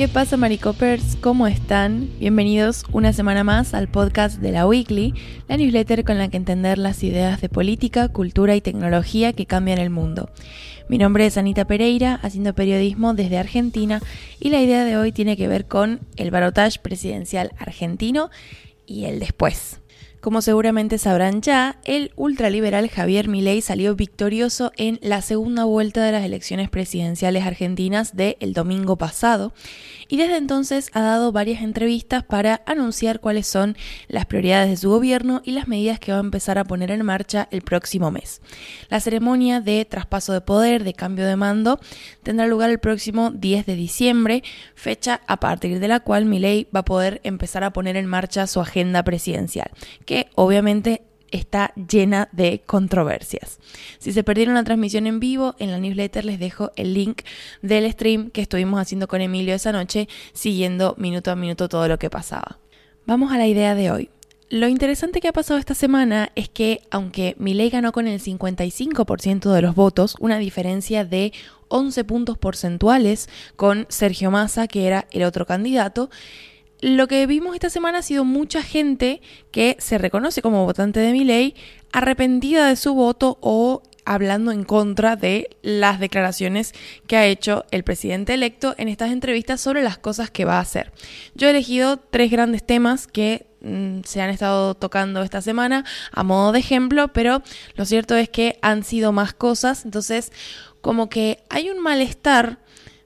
¿Qué pasa, Maricopers? ¿Cómo están? Bienvenidos una semana más al podcast de la Weekly, la newsletter con la que entender las ideas de política, cultura y tecnología que cambian el mundo. Mi nombre es Anita Pereira, haciendo periodismo desde Argentina, y la idea de hoy tiene que ver con el barotage presidencial argentino y el después. Como seguramente sabrán ya, el ultraliberal Javier Milei salió victorioso en la segunda vuelta de las elecciones presidenciales argentinas del el domingo pasado y desde entonces ha dado varias entrevistas para anunciar cuáles son las prioridades de su gobierno y las medidas que va a empezar a poner en marcha el próximo mes. La ceremonia de traspaso de poder, de cambio de mando, tendrá lugar el próximo 10 de diciembre, fecha a partir de la cual Milei va a poder empezar a poner en marcha su agenda presidencial, que obviamente está llena de controversias. Si se perdieron la transmisión en vivo, en la newsletter les dejo el link del stream que estuvimos haciendo con Emilio esa noche, siguiendo minuto a minuto todo lo que pasaba. Vamos a la idea de hoy. Lo interesante que ha pasado esta semana es que, aunque Milei ganó con el 55% de los votos, una diferencia de 11 puntos porcentuales con Sergio Massa, que era el otro candidato, lo que vimos esta semana ha sido mucha gente que se reconoce como votante de mi ley, arrepentida de su voto o hablando en contra de las declaraciones que ha hecho el presidente electo en estas entrevistas sobre las cosas que va a hacer. Yo he elegido tres grandes temas que mm, se han estado tocando esta semana a modo de ejemplo, pero lo cierto es que han sido más cosas, entonces como que hay un malestar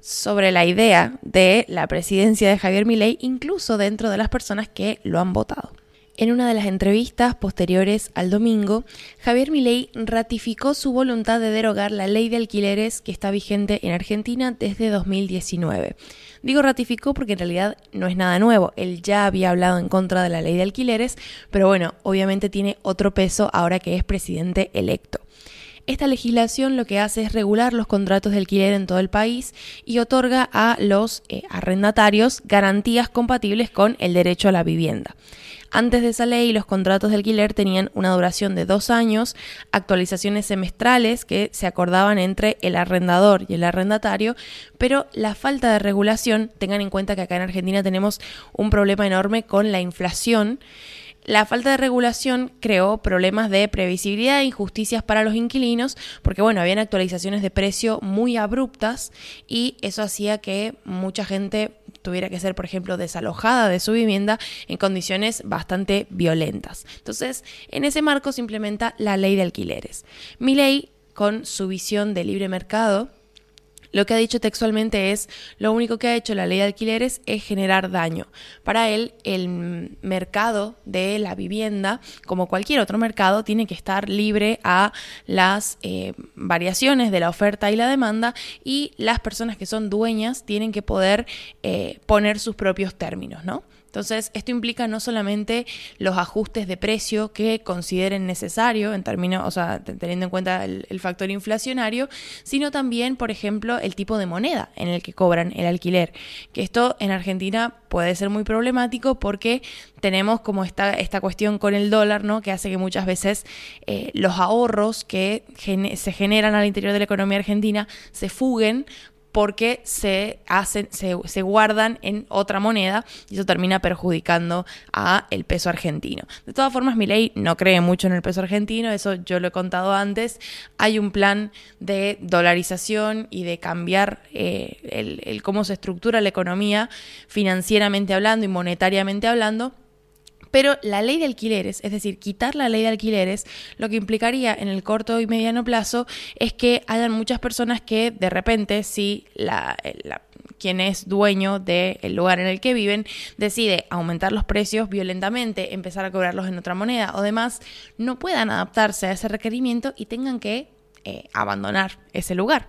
sobre la idea de la presidencia de Javier Milei, incluso dentro de las personas que lo han votado. En una de las entrevistas posteriores al domingo, Javier Milei ratificó su voluntad de derogar la ley de alquileres que está vigente en Argentina desde 2019. Digo ratificó porque en realidad no es nada nuevo, él ya había hablado en contra de la ley de alquileres, pero bueno, obviamente tiene otro peso ahora que es presidente electo. Esta legislación lo que hace es regular los contratos de alquiler en todo el país y otorga a los eh, arrendatarios garantías compatibles con el derecho a la vivienda. Antes de esa ley, los contratos de alquiler tenían una duración de dos años, actualizaciones semestrales que se acordaban entre el arrendador y el arrendatario, pero la falta de regulación, tengan en cuenta que acá en Argentina tenemos un problema enorme con la inflación, la falta de regulación creó problemas de previsibilidad e injusticias para los inquilinos, porque bueno, habían actualizaciones de precio muy abruptas y eso hacía que mucha gente tuviera que ser, por ejemplo, desalojada de su vivienda en condiciones bastante violentas. Entonces, en ese marco se implementa la ley de alquileres. Mi ley, con su visión de libre mercado, lo que ha dicho textualmente es, lo único que ha hecho la ley de alquileres es generar daño. Para él, el mercado de la vivienda, como cualquier otro mercado, tiene que estar libre a las eh, variaciones de la oferta y la demanda y las personas que son dueñas tienen que poder eh, poner sus propios términos, ¿no? Entonces, esto implica no solamente los ajustes de precio que consideren necesario en términos, o sea, teniendo en cuenta el, factor inflacionario, sino también, por ejemplo, el tipo de moneda en el que cobran el alquiler. Que esto en Argentina puede ser muy problemático porque tenemos como esta, esta cuestión con el dólar, ¿no? Que hace que muchas veces eh, los ahorros que se generan al interior de la economía argentina se fuguen porque se hacen, se, guardan en otra moneda y eso termina perjudicando a el peso argentino. De todas formas, mi ley no cree mucho en el peso argentino, eso yo lo he contado antes. Hay un plan de dolarización y de cambiar eh, el cómo se estructura la economía financieramente hablando y monetariamente hablando pero la ley de alquileres, es decir, quitar la ley de alquileres, lo que implicaría en el corto y mediano plazo es que hayan muchas personas que de repente, si la, quien es dueño del lugar en el que viven decide aumentar los precios violentamente, empezar a cobrarlos en otra moneda o demás, no puedan adaptarse a ese requerimiento y tengan que eh, abandonar ese lugar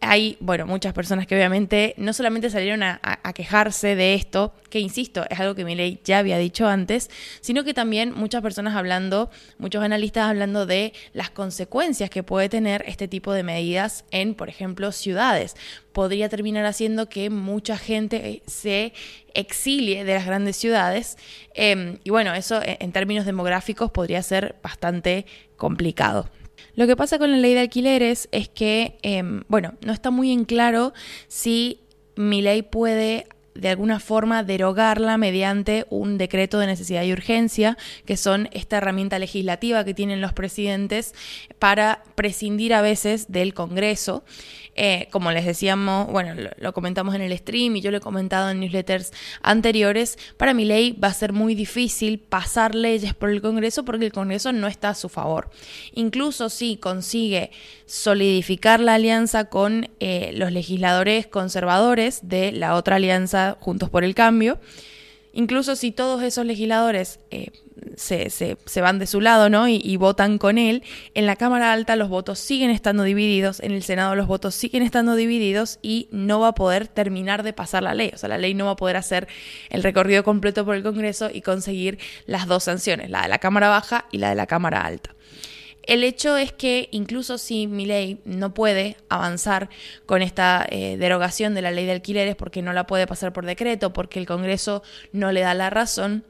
hay, bueno, muchas personas que obviamente no solamente salieron a, quejarse de esto, que insisto, es algo que ley ya había dicho antes, sino que también muchas personas hablando, muchos analistas hablando de las consecuencias que puede tener este tipo de medidas en, por ejemplo, ciudades. Podría terminar haciendo que mucha gente se exilie de las grandes ciudades. Em, y bueno, eso en términos demográficos podría ser bastante complicado. Lo que pasa con la ley de alquileres es que, em, bueno, no está muy en claro si ley puede de alguna forma derogarla mediante un decreto de necesidad y urgencia, que son esta herramienta legislativa que tienen los presidentes para prescindir a veces del Congreso. Eh, como les decíamos, bueno, lo, comentamos en el stream y yo lo he comentado en newsletters anteriores, para mi ley va a ser muy difícil pasar leyes por el Congreso porque el Congreso no está a su favor. Incluso si consigue solidificar la alianza con eh, los legisladores conservadores de la otra alianza Juntos por el Cambio, incluso si todos esos legisladores eh, se, van de su lado ¿no? Y, votan con él, en la Cámara Alta los votos siguen estando divididos, en el Senado los votos siguen estando divididos y no va a poder terminar de pasar la ley. O sea, la ley no va a poder hacer el recorrido completo por el Congreso y conseguir las dos sanciones, la de la Cámara Baja y la de la Cámara Alta. El hecho es que incluso si mi ley no puede avanzar con esta eh, derogación de la ley de alquileres porque no la puede pasar por decreto, porque el Congreso no le da la razón,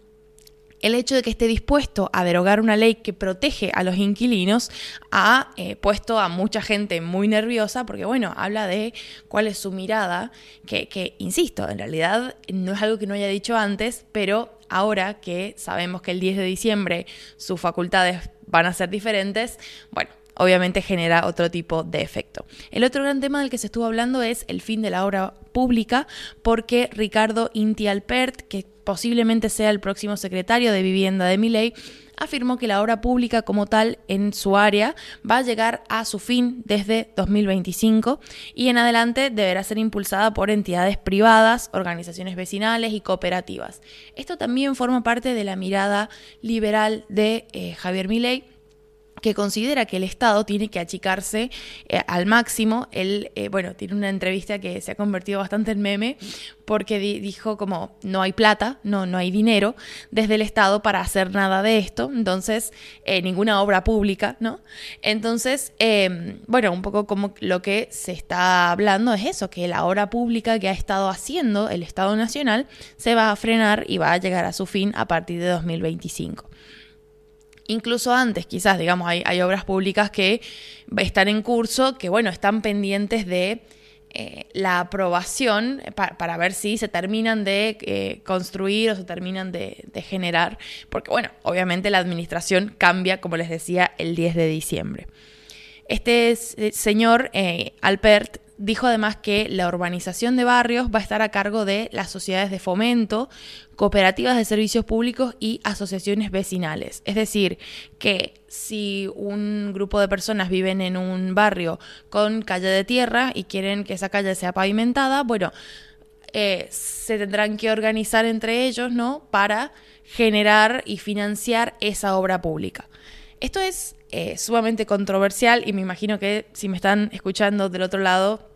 el hecho de que esté dispuesto a derogar una ley que protege a los inquilinos ha eh, puesto a mucha gente muy nerviosa porque, bueno, habla de cuál es su mirada, que, que, insisto, en realidad no es algo que no haya dicho antes, pero ahora que sabemos que el 10 de diciembre sus facultades van a ser diferentes, bueno, obviamente genera otro tipo de efecto. El otro gran tema del que se estuvo hablando es el fin de la obra pública, porque Ricardo Inti Alpert, que posiblemente sea el próximo secretario de vivienda de Miley, afirmó que la obra pública como tal en su área va a llegar a su fin desde 2025 y en adelante deberá ser impulsada por entidades privadas, organizaciones vecinales y cooperativas. Esto también forma parte de la mirada liberal de eh, Javier Milei que considera que el Estado tiene que achicarse eh, al máximo. Él, eh, bueno, tiene una entrevista que se ha convertido bastante en meme porque dijo como no hay plata, no, no hay dinero desde el Estado para hacer nada de esto, entonces eh, ninguna obra pública, ¿no? Entonces, em, bueno, un poco como lo que se está hablando es eso, que la obra pública que ha estado haciendo el Estado Nacional se va a frenar y va a llegar a su fin a partir de 2025 incluso antes, quizás, digamos, hay, obras públicas que están en curso, que bueno, están pendientes de eh, la aprobación para ver si se terminan de eh, construir o se terminan de, generar, porque bueno, obviamente la administración cambia, como les decía, el 10 de diciembre. Este señor eh, Alpert dijo además que la urbanización de barrios va a estar a cargo de las sociedades de fomento, cooperativas de servicios públicos y asociaciones vecinales. Es decir, que si un grupo de personas viven en un barrio con calle de tierra y quieren que esa calle sea pavimentada, bueno, eh, se tendrán que organizar entre ellos, ¿no? Para generar y financiar esa obra pública. Esto es eh, sumamente controversial y me imagino que si me están escuchando del otro lado,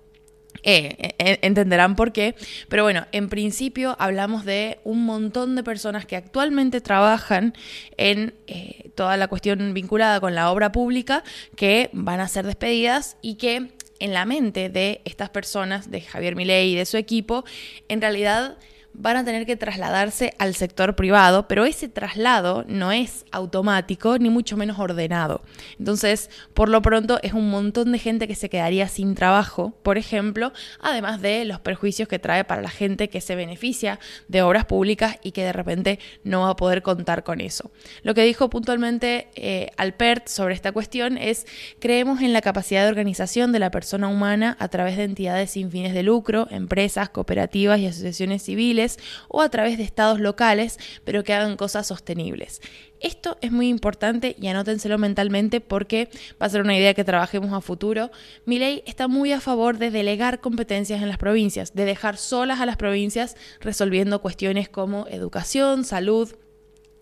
eh, entenderán por qué. Pero bueno, en principio hablamos de un montón de personas que actualmente trabajan en eh, toda la cuestión vinculada con la obra pública que van a ser despedidas y que en la mente de estas personas, de Javier Milei y de su equipo, en realidad van a tener que trasladarse al sector privado, pero ese traslado no es automático ni mucho menos ordenado. Entonces, por lo pronto es un montón de gente que se quedaría sin trabajo, por ejemplo, además de los perjuicios que trae para la gente que se beneficia de obras públicas y que de repente no va a poder contar con eso. Lo que dijo puntualmente eh, Alpert sobre esta cuestión es, creemos en la capacidad de organización de la persona humana a través de entidades sin fines de lucro, empresas, cooperativas y asociaciones civiles, o a través de estados locales, pero que hagan cosas sostenibles. Esto es muy importante y anótenselo mentalmente porque va a ser una idea que trabajemos a futuro. Mi ley está muy a favor de delegar competencias en las provincias, de dejar solas a las provincias resolviendo cuestiones como educación, salud,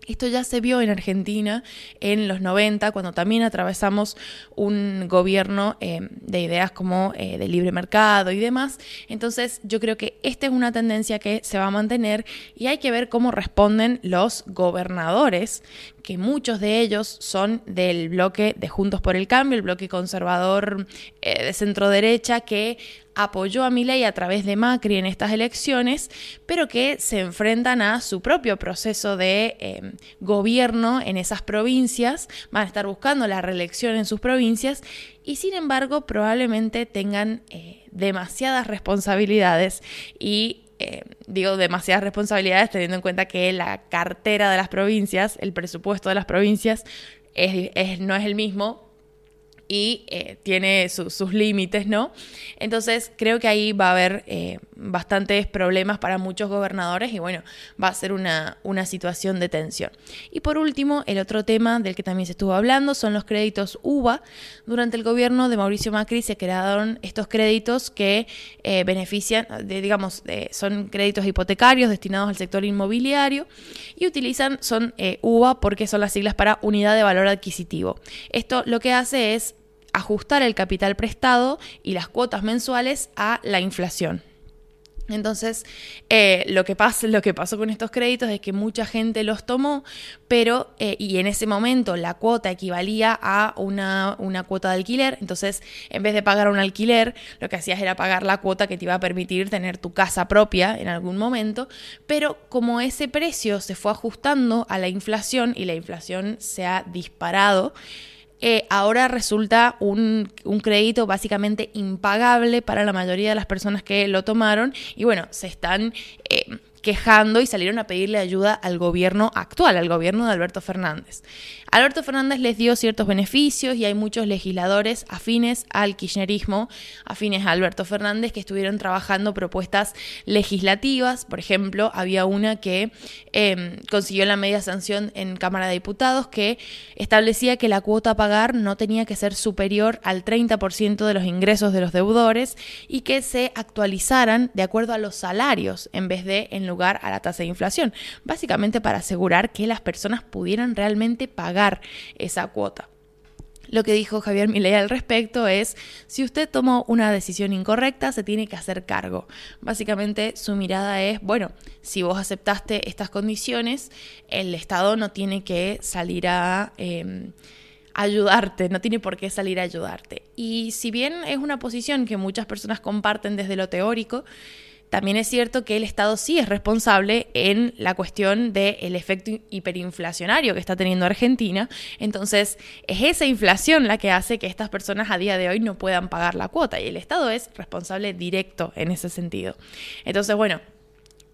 esto ya se vio en Argentina en los 90, cuando también atravesamos un gobierno eh, de ideas como eh, de libre mercado y demás. Entonces yo creo que esta es una tendencia que se va a mantener y hay que ver cómo responden los gobernadores, que muchos de ellos son del bloque de Juntos por el Cambio, el bloque conservador eh, de centro derecha, que apoyó a Milei a través de Macri en estas elecciones, pero que se enfrentan a su propio proceso de em, gobierno en esas provincias, van a estar buscando la reelección en sus provincias y sin embargo probablemente tengan eh, demasiadas responsabilidades y eh, digo demasiadas responsabilidades teniendo en cuenta que la cartera de las provincias, el presupuesto de las provincias no es el mismo y eh, tiene sus límites, ¿no? Entonces creo que ahí va a haber eh, bastantes problemas para muchos gobernadores y bueno, va a ser una, una situación de tensión. Y por último, el otro tema del que también se estuvo hablando son los créditos UBA. Durante el gobierno de Mauricio Macri se crearon estos créditos que eh, benefician, de, digamos, son créditos hipotecarios destinados al sector inmobiliario y utilizan, son UBA porque son las siglas para unidad de valor adquisitivo. Esto lo que hace es ajustar el capital prestado y las cuotas mensuales a la inflación. Entonces, eh, lo, que lo que pasó con estos créditos es que mucha gente los tomó, pero, eh, y en ese momento la cuota equivalía a una, una, cuota de alquiler, entonces en vez de pagar un alquiler, lo que hacías era pagar la cuota que te iba a permitir tener tu casa propia en algún momento, pero como ese precio se fue ajustando a la inflación y la inflación se ha disparado, eh, ahora resulta un, crédito básicamente impagable para la mayoría de las personas que lo tomaron y bueno, se están... Eh, quejando y salieron a pedirle ayuda al gobierno actual, al gobierno de Alberto Fernández. Alberto Fernández les dio ciertos beneficios y hay muchos legisladores afines al kirchnerismo, afines a Alberto Fernández, que estuvieron trabajando propuestas legislativas. Por ejemplo, había una que em, consiguió la media sanción en Cámara de Diputados que establecía que la cuota a pagar no tenía que ser superior al 30% de los ingresos de los deudores y que se actualizaran de acuerdo a los salarios en vez de en lugar a la tasa de inflación. Básicamente para asegurar que las personas pudieran realmente pagar esa cuota. Lo que dijo Javier Milei al respecto es, si usted tomó una decisión incorrecta, se tiene que hacer cargo. Básicamente su mirada es, bueno, si vos aceptaste estas condiciones, el Estado no tiene que salir a... Em, ayudarte, no tiene por qué salir a ayudarte. Y si bien es una posición que muchas personas comparten desde lo teórico, también es cierto que el Estado sí es responsable en la cuestión del efecto hiperinflacionario que está teniendo Argentina. Entonces, es esa inflación la que hace que estas personas a día de hoy no puedan pagar la cuota y el Estado es responsable directo en ese sentido. Entonces, bueno,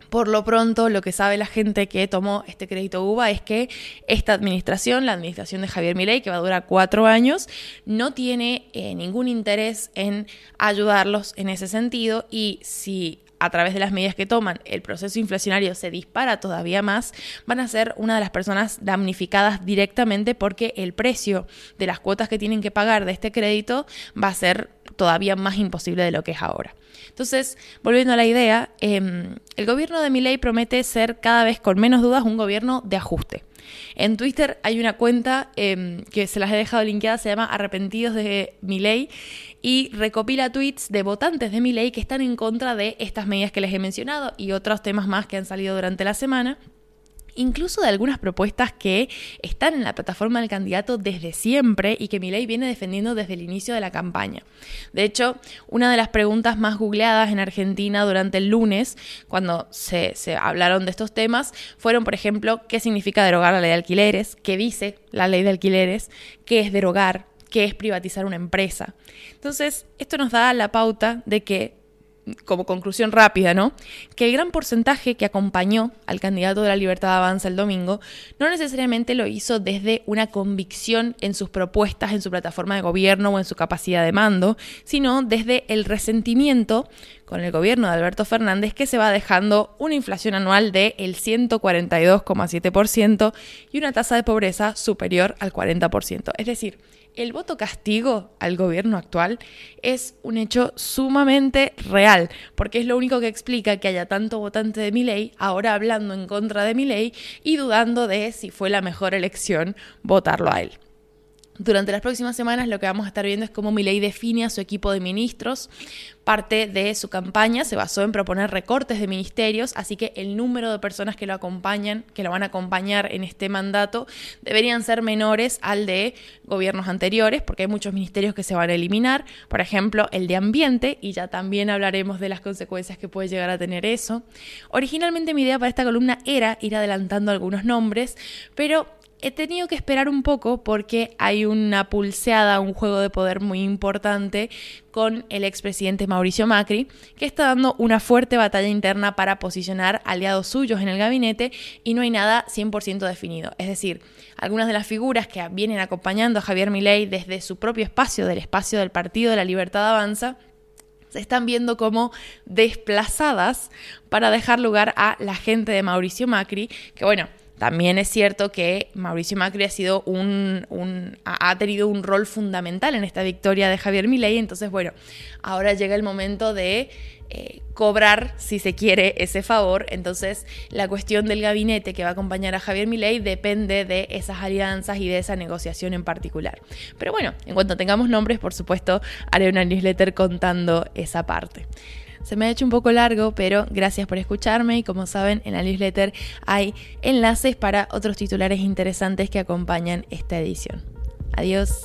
por lo pronto, lo que sabe la gente que tomó este crédito UBA es que esta administración, la administración de Javier Milei, que va a durar cuatro años, no tiene eh, ningún interés en ayudarlos en ese sentido y si a través de las medidas que toman, el proceso inflacionario se dispara todavía más, van a ser una de las personas damnificadas directamente porque el precio de las cuotas que tienen que pagar de este crédito va a ser todavía más imposible de lo que es ahora. Entonces, volviendo a la idea, em, el gobierno de Milei promete ser cada vez con menos dudas un gobierno de ajuste. En Twitter hay una cuenta em, que se las he dejado linkeada, se llama Arrepentidos de Milei y recopila tweets de votantes de Milei que están en contra de estas medidas que les he mencionado y otros temas más que han salido durante la semana incluso de algunas propuestas que están en la plataforma del candidato desde siempre y que Milei viene defendiendo desde el inicio de la campaña. De hecho, una de las preguntas más googleadas en Argentina durante el lunes, cuando se, se hablaron de estos temas, fueron, por ejemplo, qué significa derogar la ley de alquileres, qué dice la ley de alquileres, qué es derogar, qué es privatizar una empresa. Entonces, esto nos da la pauta de que como conclusión rápida, ¿no? Que el gran porcentaje que acompañó al candidato de la Libertad Avanza el domingo no necesariamente lo hizo desde una convicción en sus propuestas, en su plataforma de gobierno o en su capacidad de mando, sino desde el resentimiento con el gobierno de Alberto Fernández que se va dejando una inflación anual del 142,7% y una tasa de pobreza superior al 40%. Es decir, el voto castigo al gobierno actual es un hecho sumamente real, porque es lo único que explica que haya tanto votante de mi ley ahora hablando en contra de mi ley y dudando de si fue la mejor elección votarlo a él. Durante las próximas semanas lo que vamos a estar viendo es cómo Milei define a su equipo de ministros. Parte de su campaña se basó en proponer recortes de ministerios, así que el número de personas que lo acompañan, que lo van a acompañar en este mandato, deberían ser menores al de gobiernos anteriores, porque hay muchos ministerios que se van a eliminar, por ejemplo, el de ambiente, y ya también hablaremos de las consecuencias que puede llegar a tener eso. Originalmente mi idea para esta columna era ir adelantando algunos nombres, pero he tenido que esperar un poco porque hay una pulseada, un juego de poder muy importante con el expresidente Mauricio Macri, que está dando una fuerte batalla interna para posicionar aliados suyos en el gabinete y no hay nada 100% definido. Es decir, algunas de las figuras que vienen acompañando a Javier Milei desde su propio espacio, del espacio del Partido de la Libertad Avanza, se están viendo como desplazadas para dejar lugar a la gente de Mauricio Macri, que bueno, también es cierto que Mauricio Macri ha sido un, ha tenido un rol fundamental en esta victoria de Javier Milei, entonces bueno, ahora llega el momento de eh, cobrar, si se quiere, ese favor. Entonces, la cuestión del gabinete que va a acompañar a Javier Milei depende de esas alianzas y de esa negociación en particular. Pero bueno, en cuanto tengamos nombres, por supuesto, haré una newsletter contando esa parte. Se me ha hecho un poco largo, pero gracias por escucharme y como saben, en la newsletter hay enlaces para otros titulares interesantes que acompañan esta edición. Adiós.